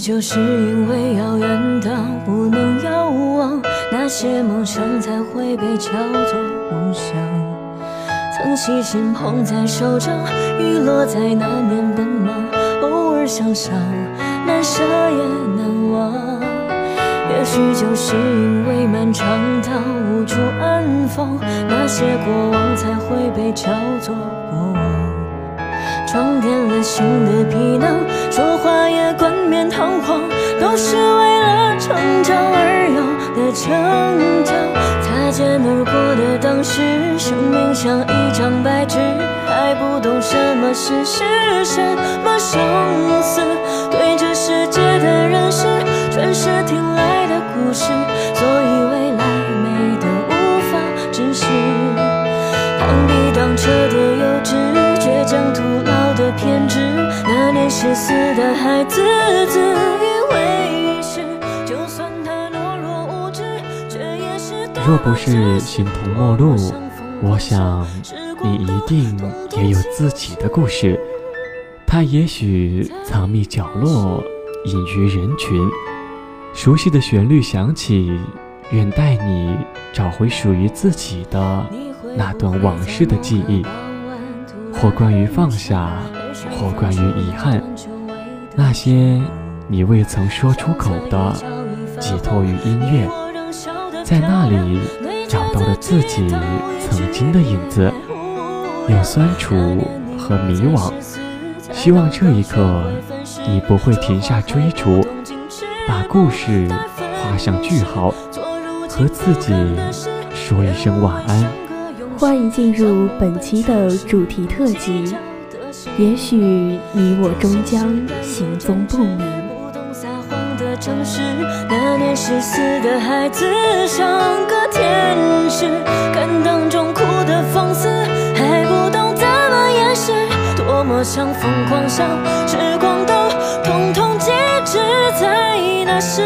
就是因为遥远到不能遥望，那些梦想才会被叫做梦想。曾细心捧在手掌，雨落在那年奔忙，偶尔想想，难舍也难忘。也许就是因为漫长到无处安放，那些过往才会被叫做过往。装点了新的皮囊，说话也冠冕堂皇，都是为了成长而有的成长。擦肩而过的当时，生命像一张白纸，还不懂什么是世，什么生死。对这世界的认识，全是听来的故事，所以未来孩子自以为是，就算他懦弱无知，却也是若不是形同陌路，我想你一定也有自己的故事。他也许藏匿角落，隐于人群。熟悉的旋律响起，愿带你找回属于自己的那段往事的记忆，或关于放下，或关于遗憾。那些你未曾说出口的，寄托于音乐，在那里找到了自己曾经的影子，有酸楚和迷惘。希望这一刻，你不会停下追逐，把故事画上句号，和自己说一声晚安。欢迎进入本期的主题特辑。也许你我终将行踪不明。不懂撒谎的城市，那年十四的孩子像个天使，看当中哭的放肆，还不懂怎么掩饰，多么想疯狂想，时光都统统静止在那时。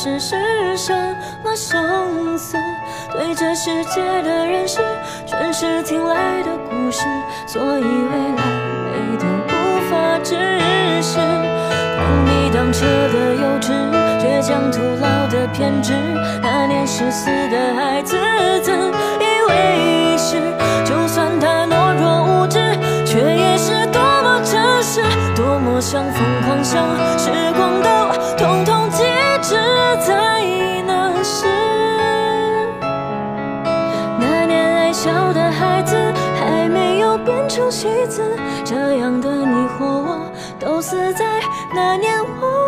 什么是，什么生死。对这世界的认识，全是听来的故事，所以未来美得无法直视。螳臂当车的幼稚，倔强徒劳的偏执，那年十四的孩子自以为是，就算他懦弱无知，却也是多么真实，多么想疯狂像，时光都变成戏子，这样的你或我都死在那年我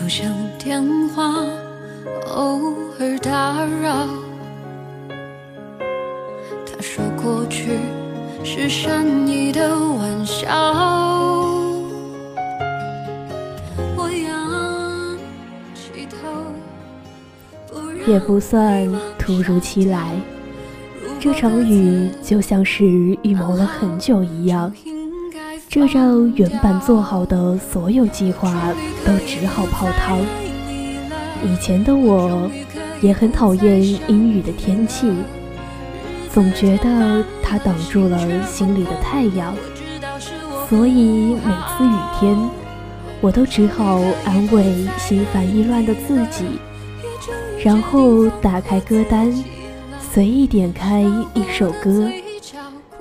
就像电话，偶尔打扰。他说过去是善意的玩笑。我仰起头，不也不算突如其来。这场雨就像是预谋了很久一样，这让原本做好的所有计划都只好泡汤。以前的我也很讨厌阴雨的天气，总觉得它挡住了心里的太阳，所以每次雨天，我都只好安慰心烦意乱的自己，然后打开歌单，随意点开一首歌。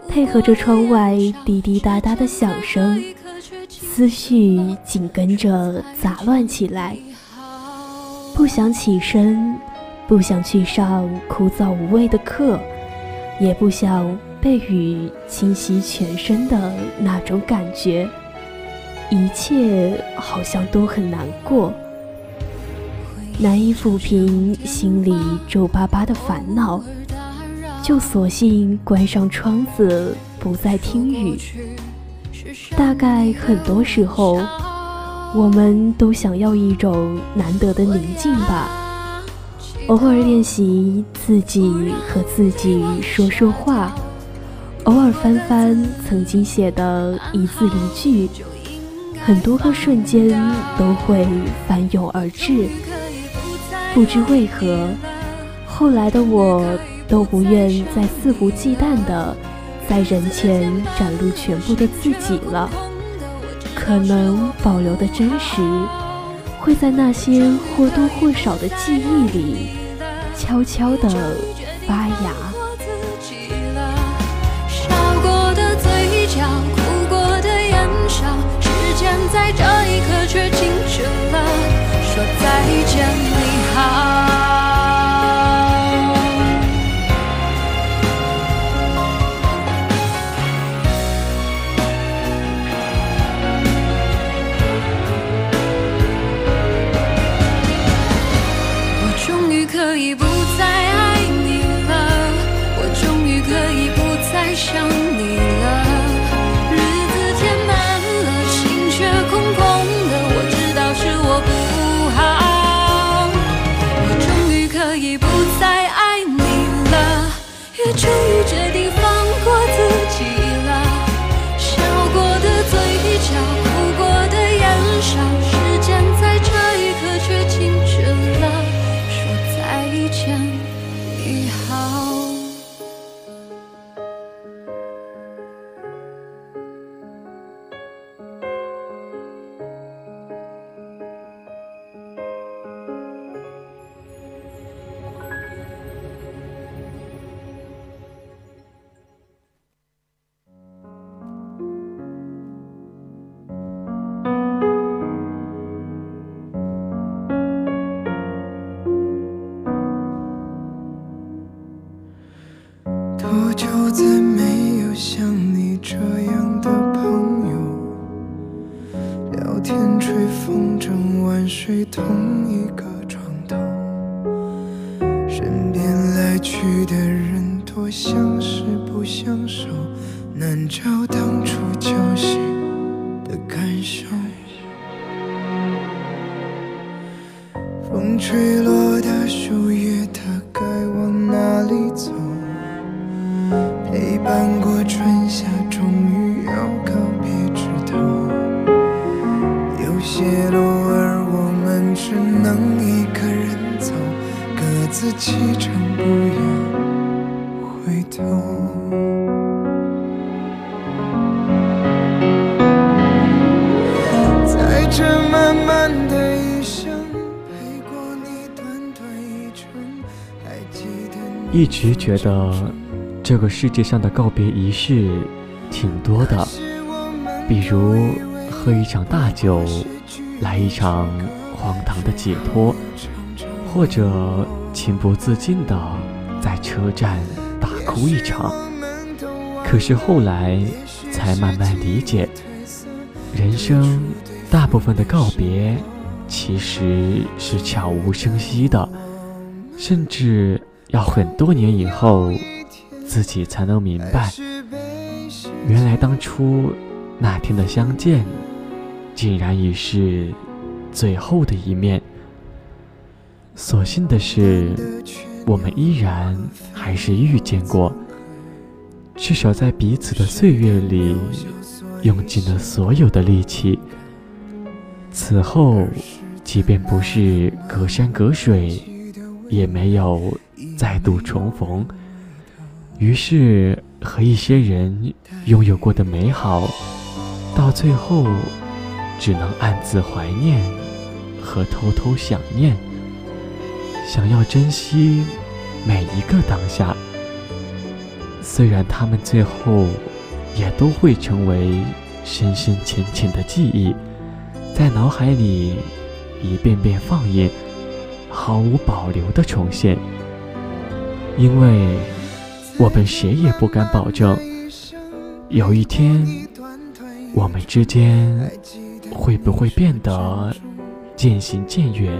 配合着窗外滴滴答答的响声，思绪紧跟着杂乱起来。不想起身，不想去上枯燥无味的课，也不想被雨侵袭全身的那种感觉。一切好像都很难过，难以抚平心里皱巴巴的烦恼。就索性关上窗子，不再听雨。大概很多时候，我们都想要一种难得的宁静吧。偶尔练习自己和自己说说话，偶尔翻翻曾经写的一字一句，很多个瞬间都会翻涌而至。不知为何，后来的我。都不愿再肆无忌惮地在人前展露全部的自己了，可能保留的真实，会在那些或多或少的记忆里悄悄地发芽。同一个床头，身边来去的人多，相识不相守，难找当初旧时的感受。风吹落的树叶。这一刻却静止了，说再见，你好。一直觉得这个世界上的告别仪式挺多的，比如喝一场大酒，来一场荒唐的解脱，或者情不自禁的在车站大哭一场。可是后来才慢慢理解，人生大部分的告别其实是悄无声息的，甚至。要很多年以后，自己才能明白，原来当初那天的相见，竟然已是最后的一面。所幸的是，我们依然还是遇见过，至少在彼此的岁月里，用尽了所有的力气。此后，即便不是隔山隔水，也没有再度重逢。于是，和一些人拥有过的美好，到最后，只能暗自怀念和偷偷想念。想要珍惜每一个当下，虽然他们最后也都会成为深深浅浅的记忆，在脑海里一遍遍放映，毫无保留的重现。因为我们谁也不敢保证，有一天我们之间会不会变得渐行渐远。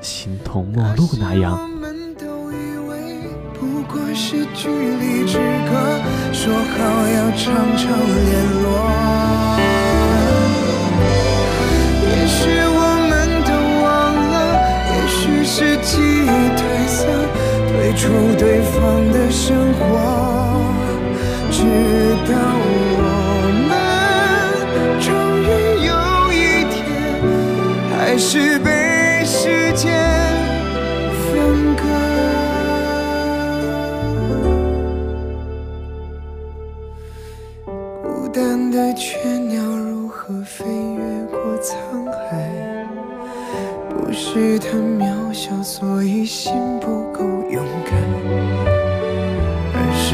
形同陌路那样。我们都以为不过是距离之隔，说好要常常联络。出对方的生活，直到我们终于有一天，还是被。时间分割，孤单的雀鸟如何飞越过沧海？不是它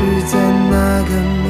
是在那个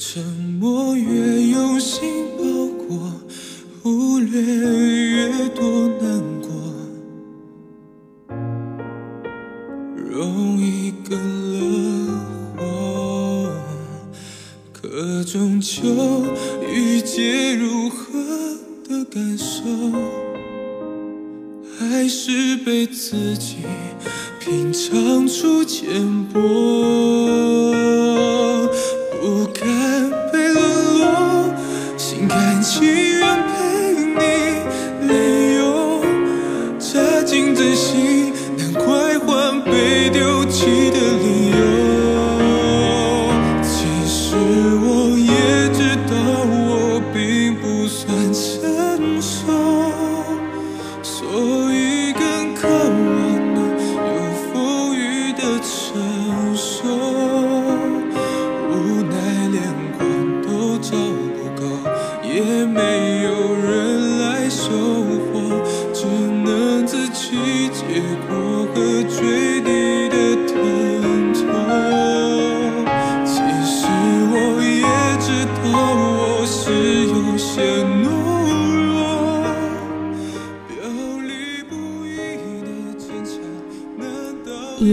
沉默越用心包裹，忽略越多难过，容易更了火，可终究遇见如何的感受，还是被自己品尝出浅薄。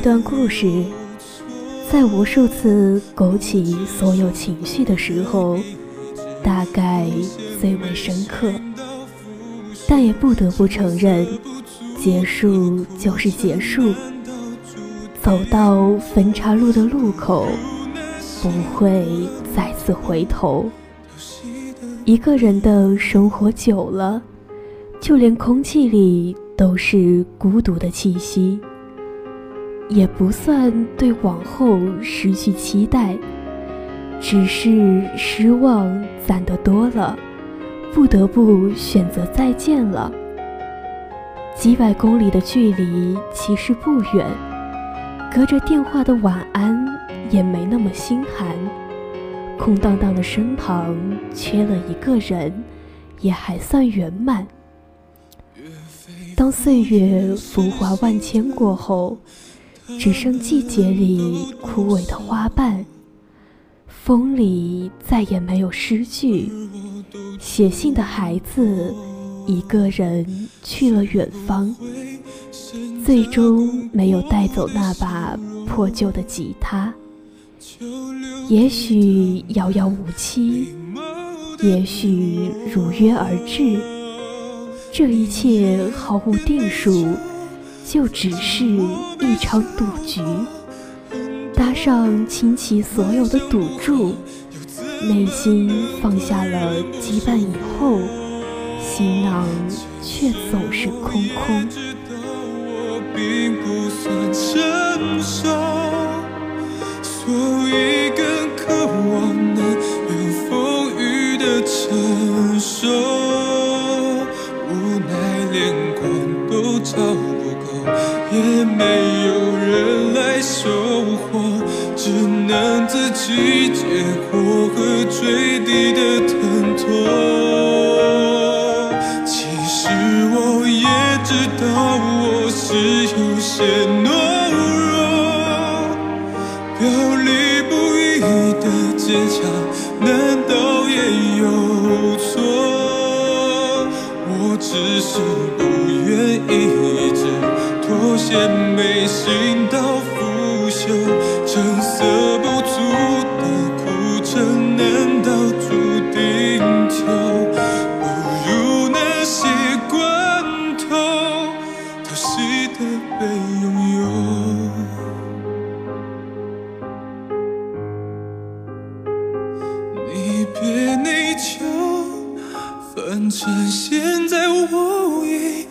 段故事，在无数次勾起所有情绪的时候，大概最为深刻。但也不得不承认，结束就是结束。走到分岔路的路口，不会再次回头。一个人的生活久了，就连空气里都是孤独的气息。也不算对往后失去期待，只是失望攒得多了，不得不选择再见了。几百公里的距离其实不远，隔着电话的晚安也没那么心寒。空荡荡的身旁缺了一个人，也还算圆满。当岁月浮华万千过后，只剩季节里枯萎的花瓣，风里再也没有诗句，写信的孩子一个人去了远方，最终没有带走那把破旧的吉他。也许遥遥无期，也许如约而至，这一切毫无定数，就只是一场赌局。搭上倾其所有的赌注，内心放下了羁绊以后，行囊却总是空空。渴望能有风雨的承受，只能自己接过和坠地的疼痛。其实我也知道我是有些懦弱。表里不一的坚强，难道也有错？我只是不愿意一直妥协，没心到腐朽，反正现在我已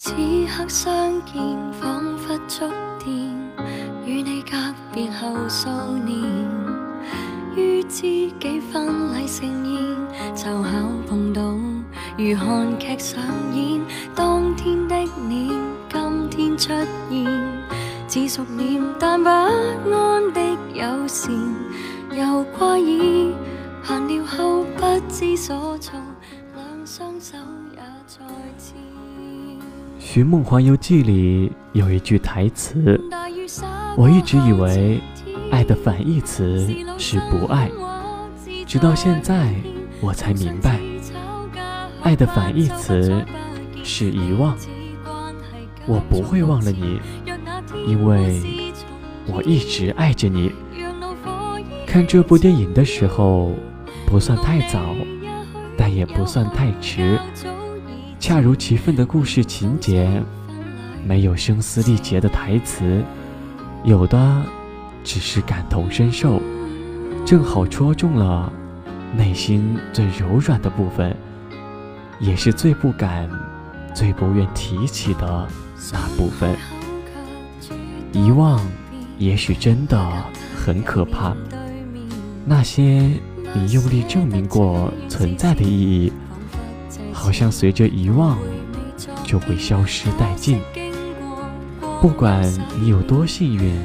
此刻相见，仿佛触电。与你隔别后数年，于知己婚礼盛宴，凑巧碰到，如韓劇上演。当天的脸，今天出现，似熟念但不安的友善，又怪異，閒聊后不知所措，寻梦环游记》里有一句台词，我一直以为爱的反义词是不爱，直到现在我才明白，爱的反义词是遗忘。我不会忘了你，因为我一直爱着你。看这部电影的时候，不算太早，但也不算太迟。恰如其分的故事情节，没有声嘶力竭的台词，有的只是感同身受，正好戳中了内心最柔软的部分，也是最不敢、最不愿提起的那部分。遗忘，也许真的很可怕。那些你用力证明过存在的意义。好像随着遗忘就会消失殆尽。不管你有多幸运，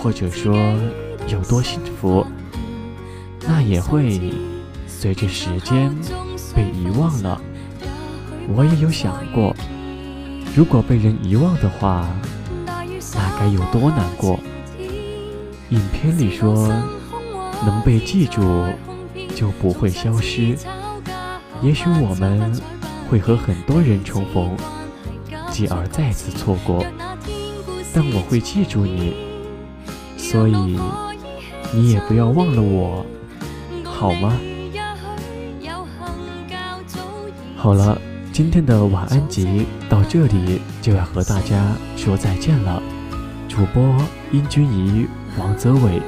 或者说有多幸福，那也会随着时间被遗忘了。我也有想过，如果被人遗忘的话，那该有多难过。影片里说，能被记住就不会消失。也许我们会和很多人重逢，继而再次错过，但我会记住你，所以你也不要忘了我，好吗？好了，今天的晚安集到这里就要和大家说再见了。主播殷君怡、王泽伟，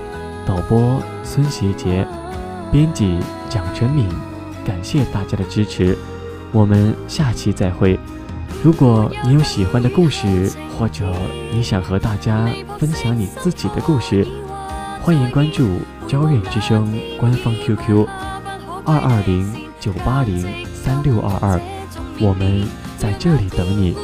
导播孙协杰。编辑蒋晨敏，感谢大家的支持，我们下期再会。如果你有喜欢的故事，或者你想和大家分享你自己的故事，欢迎关注“交院之声”官方 QQ：二二零九八零三六二二，我们在这里等你。